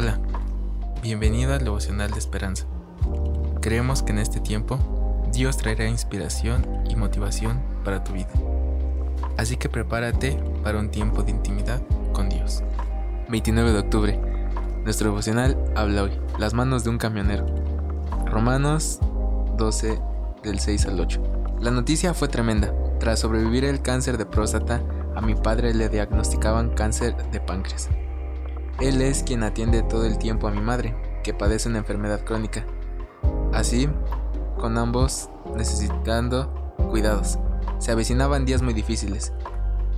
Hola, bienvenido al devocional de esperanza. Creemos que en este tiempo Dios traerá inspiración y motivación para tu vida. Así que prepárate para un tiempo de intimidad con Dios. 29 de octubre. Nuestro devocional habla hoy, las manos de un camionero. Romanos 12 del 6 al 8. La noticia fue tremenda. Tras sobrevivir el cáncer de próstata, a mi padre le diagnosticaban cáncer de páncreas. Él es quien atiende todo el tiempo a mi madre, que padece una enfermedad crónica. Así, con ambos necesitando cuidados. Se avecinaban días muy difíciles.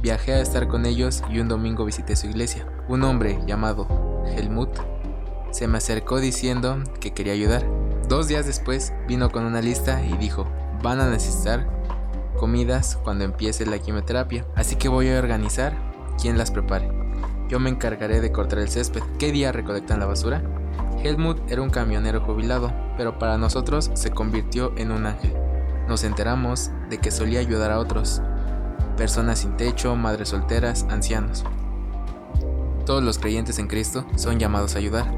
Viajé a estar con ellos y un domingo visité su iglesia. Un hombre llamado Helmut se me acercó diciendo que quería ayudar. Dos días después vino con una lista y dijo, van a necesitar comidas cuando empiece la quimioterapia, así que voy a organizar quien las prepare. Yo me encargaré de cortar el césped. ¿Qué día recolectan la basura? Helmut era un camionero jubilado, pero para nosotros se convirtió en un ángel. Nos enteramos de que solía ayudar a otros, personas sin techo, madres solteras, ancianos. Todos los creyentes en Cristo son llamados a ayudar,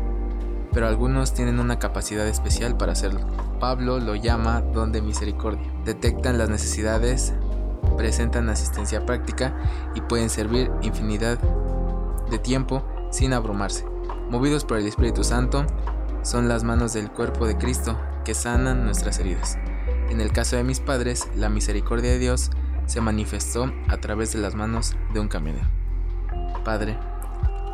pero algunos tienen una capacidad especial para hacerlo. Pablo lo llama don de misericordia. Detectan las necesidades, presentan asistencia práctica y pueden servir infinidad de tiempo sin abrumarse. Movidos por el Espíritu Santo, son las manos del cuerpo de Cristo que sanan nuestras heridas. En el caso de mis padres, la misericordia de Dios se manifestó a través de las manos de un camionero. Padre,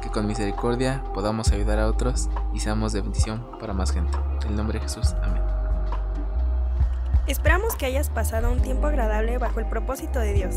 que con misericordia podamos ayudar a otros y seamos de bendición para más gente. En el nombre de Jesús, amén. Esperamos que hayas pasado un tiempo agradable bajo el propósito de Dios.